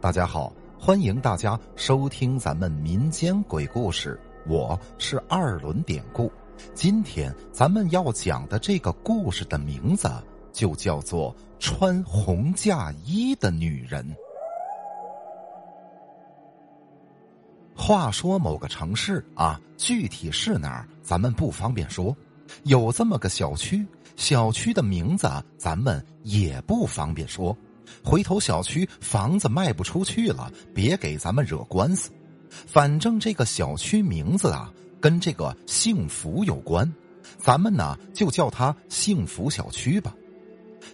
大家好，欢迎大家收听咱们民间鬼故事，我是二轮典故。今天咱们要讲的这个故事的名字就叫做《穿红嫁衣的女人》。话说某个城市啊，具体是哪儿，咱们不方便说。有这么个小区，小区的名字咱们也不方便说。回头小区房子卖不出去了，别给咱们惹官司。反正这个小区名字啊，跟这个幸福有关，咱们呢就叫它幸福小区吧。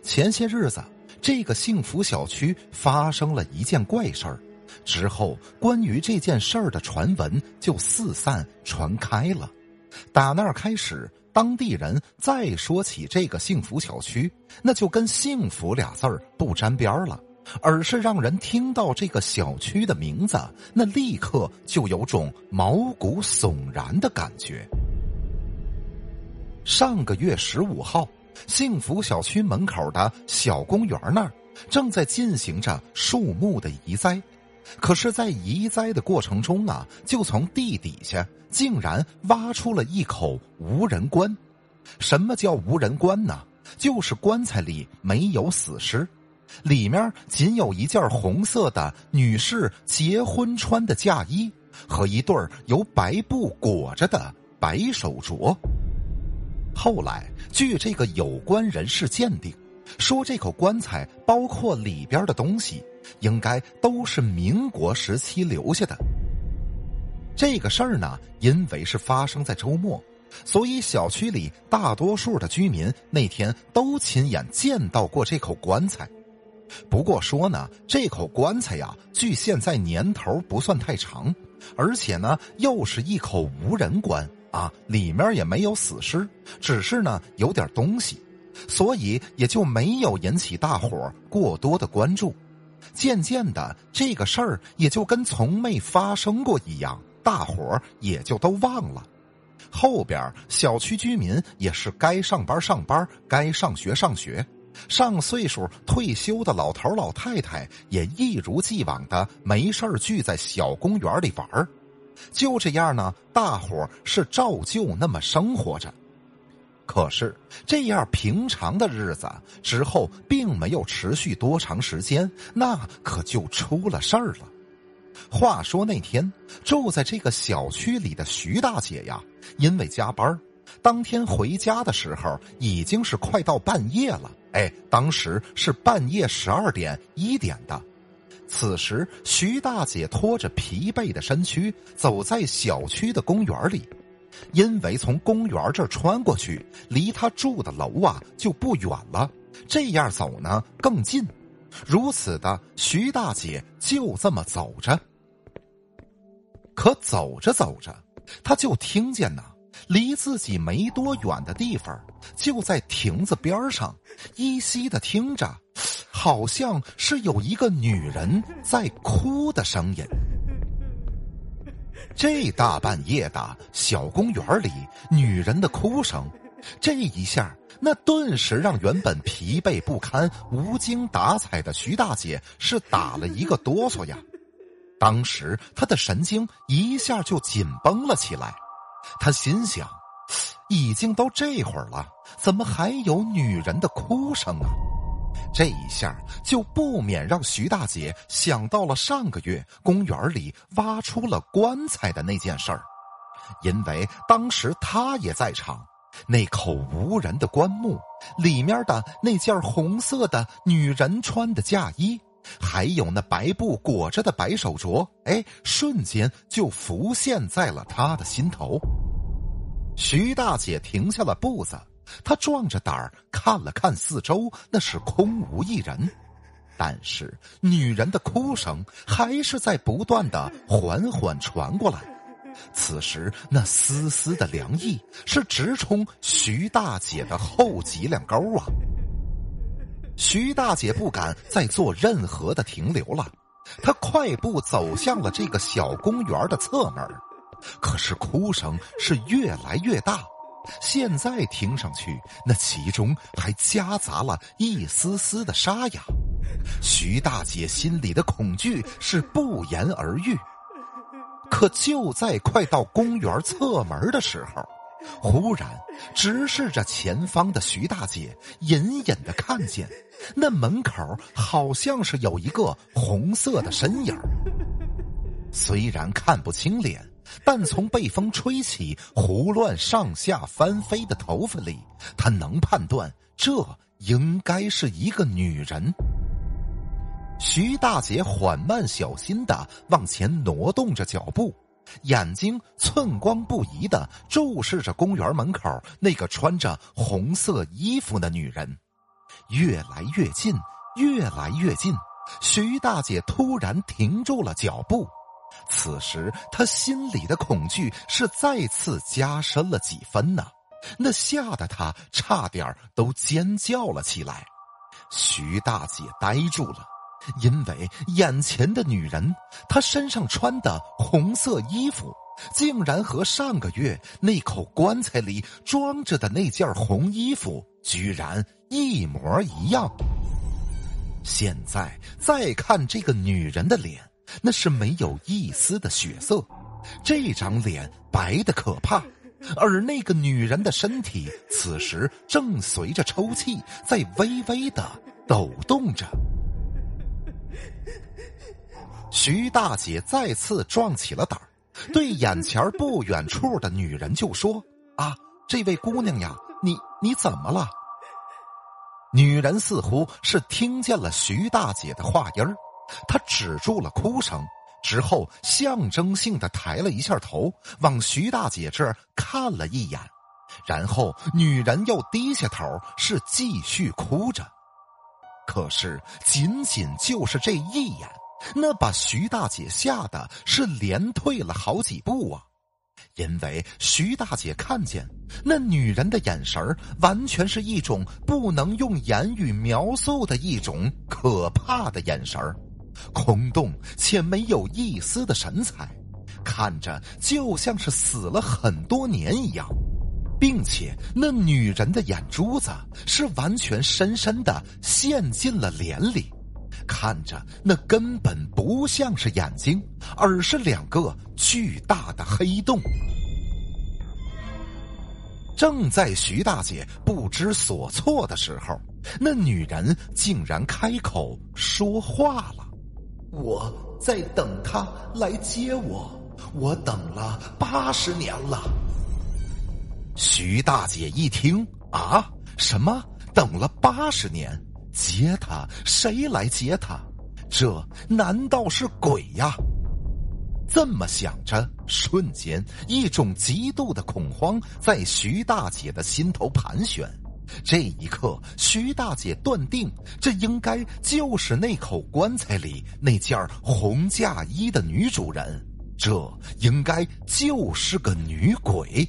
前些日子，这个幸福小区发生了一件怪事儿，之后关于这件事儿的传闻就四散传开了。打那儿开始。当地人再说起这个幸福小区，那就跟“幸福”俩字儿不沾边儿了，而是让人听到这个小区的名字，那立刻就有种毛骨悚然的感觉。上个月十五号，幸福小区门口的小公园那儿正在进行着树木的移栽。可是，在移栽的过程中啊，就从地底下竟然挖出了一口无人棺。什么叫无人棺呢？就是棺材里没有死尸，里面仅有一件红色的女士结婚穿的嫁衣和一对由白布裹着的白手镯。后来，据这个有关人士鉴定，说这口棺材包括里边的东西。应该都是民国时期留下的。这个事儿呢，因为是发生在周末，所以小区里大多数的居民那天都亲眼见到过这口棺材。不过说呢，这口棺材呀，距现在年头不算太长，而且呢，又是一口无人棺啊，里面也没有死尸，只是呢有点东西，所以也就没有引起大伙过多的关注。渐渐的，这个事儿也就跟从没发生过一样，大伙儿也就都忘了。后边小区居民也是该上班上班，该上学上学，上岁数退休的老头老太太也一如既往的没事聚在小公园里玩。就这样呢，大伙儿是照旧那么生活着。可是这样平常的日子之后，并没有持续多长时间，那可就出了事儿了。话说那天住在这个小区里的徐大姐呀，因为加班，当天回家的时候已经是快到半夜了。哎，当时是半夜十二点一点的。此时，徐大姐拖着疲惫的身躯走在小区的公园里。因为从公园这穿过去，离他住的楼啊就不远了，这样走呢更近。如此的，徐大姐就这么走着。可走着走着，他就听见呐，离自己没多远的地方，就在亭子边上，依稀的听着，好像是有一个女人在哭的声音。这大半夜的小公园里，女人的哭声，这一下，那顿时让原本疲惫不堪、无精打采的徐大姐是打了一个哆嗦呀。当时她的神经一下就紧绷了起来，她心想：已经都这会儿了，怎么还有女人的哭声啊？这一下就不免让徐大姐想到了上个月公园里挖出了棺材的那件事儿，因为当时她也在场。那口无人的棺木里面的那件红色的女人穿的嫁衣，还有那白布裹着的白手镯，哎，瞬间就浮现在了她的心头。徐大姐停下了步子。他壮着胆儿看了看四周，那是空无一人，但是女人的哭声还是在不断的缓缓传过来。此时那丝丝的凉意是直冲徐大姐的后脊梁沟啊！徐大姐不敢再做任何的停留了，她快步走向了这个小公园的侧门，可是哭声是越来越大。现在听上去，那其中还夹杂了一丝丝的沙哑。徐大姐心里的恐惧是不言而喻。可就在快到公园侧门的时候，忽然直视着前方的徐大姐，隐隐的看见那门口好像是有一个红色的身影虽然看不清脸，但从被风吹起、胡乱上下翻飞的头发里，他能判断这应该是一个女人。徐大姐缓慢小心的往前挪动着脚步，眼睛寸光不移的注视着公园门口那个穿着红色衣服的女人，越来越近，越来越近。徐大姐突然停住了脚步，此时他心里的恐惧是再次加深了几分呢，那吓得他差点都尖叫了起来。徐大姐呆住了。因为眼前的女人，她身上穿的红色衣服，竟然和上个月那口棺材里装着的那件红衣服居然一模一样。现在再看这个女人的脸，那是没有一丝的血色，这张脸白的可怕，而那个女人的身体此时正随着抽泣在微微的抖动着。徐大姐再次壮起了胆儿，对眼前不远处的女人就说：“啊，这位姑娘呀，你你怎么了？”女人似乎是听见了徐大姐的话音儿，她止住了哭声，之后象征性的抬了一下头，往徐大姐这儿看了一眼，然后女人又低下头，是继续哭着。可是，仅仅就是这一眼。那把徐大姐吓得是连退了好几步啊！因为徐大姐看见那女人的眼神完全是一种不能用言语描述的一种可怕的眼神空洞且没有一丝的神采，看着就像是死了很多年一样，并且那女人的眼珠子是完全深深的陷进了脸里。看着那根本不像是眼睛，而是两个巨大的黑洞。正在徐大姐不知所措的时候，那女人竟然开口说话了：“我在等他来接我，我等了八十年了。”徐大姐一听啊，什么等了八十年？接他？谁来接他？这难道是鬼呀？这么想着，瞬间一种极度的恐慌在徐大姐的心头盘旋。这一刻，徐大姐断定，这应该就是那口棺材里那件红嫁衣的女主人，这应该就是个女鬼。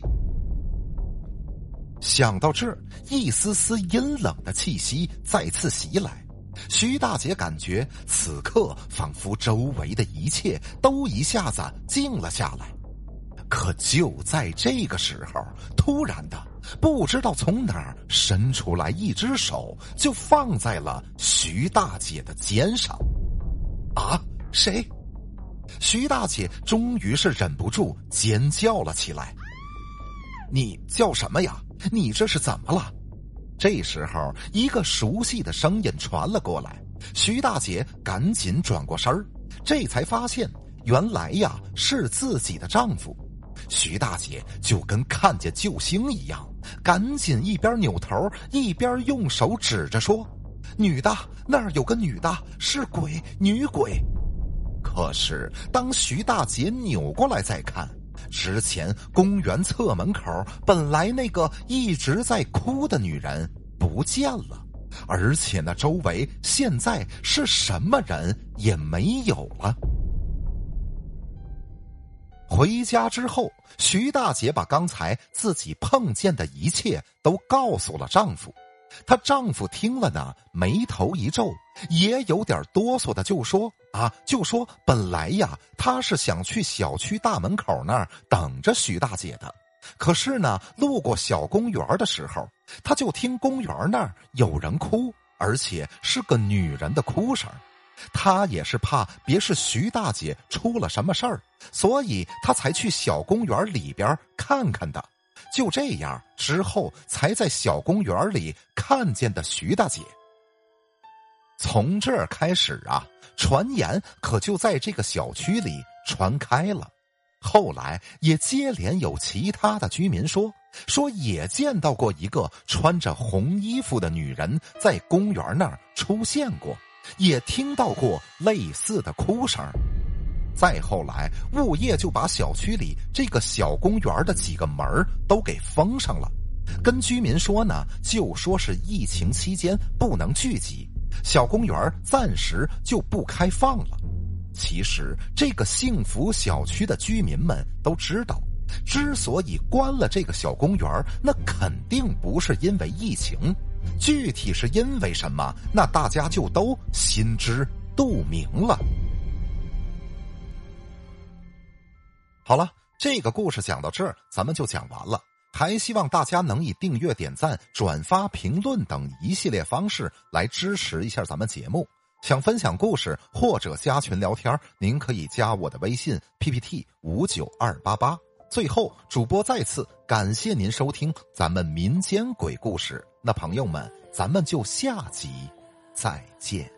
想到这儿，一丝丝阴冷的气息再次袭来。徐大姐感觉此刻仿佛周围的一切都一下子静了下来。可就在这个时候，突然的，不知道从哪儿伸出来一只手，就放在了徐大姐的肩上。啊，谁？徐大姐终于是忍不住尖叫了起来。你叫什么呀？你这是怎么了？这时候，一个熟悉的声音传了过来。徐大姐赶紧转过身儿，这才发现原来呀是自己的丈夫。徐大姐就跟看见救星一样，赶紧一边扭头一边用手指着说：“女的，那儿有个女的，是鬼，女鬼。”可是当徐大姐扭过来再看。之前公园侧门口本来那个一直在哭的女人不见了，而且那周围现在是什么人也没有了。回家之后，徐大姐把刚才自己碰见的一切都告诉了丈夫。她丈夫听了呢，眉头一皱，也有点哆嗦的，就说：“啊，就说本来呀，他是想去小区大门口那儿等着徐大姐的，可是呢，路过小公园的时候，他就听公园那儿有人哭，而且是个女人的哭声。他也是怕别是徐大姐出了什么事儿，所以他才去小公园里边看看的。就这样之后，才在小公园里看见的徐大姐。从这儿开始啊，传言可就在这个小区里传开了。后来也接连有其他的居民说，说也见到过一个穿着红衣服的女人在公园那儿出现过。也听到过类似的哭声，再后来，物业就把小区里这个小公园的几个门都给封上了。跟居民说呢，就说是疫情期间不能聚集，小公园暂时就不开放了。其实，这个幸福小区的居民们都知道，之所以关了这个小公园，那肯定不是因为疫情。具体是因为什么？那大家就都心知肚明了。好了，这个故事讲到这儿，咱们就讲完了。还希望大家能以订阅、点赞、转发、评论等一系列方式来支持一下咱们节目。想分享故事或者加群聊天，您可以加我的微信 PPT 五九二八八。最后，主播再次感谢您收听咱们民间鬼故事。那朋友们，咱们就下集再见。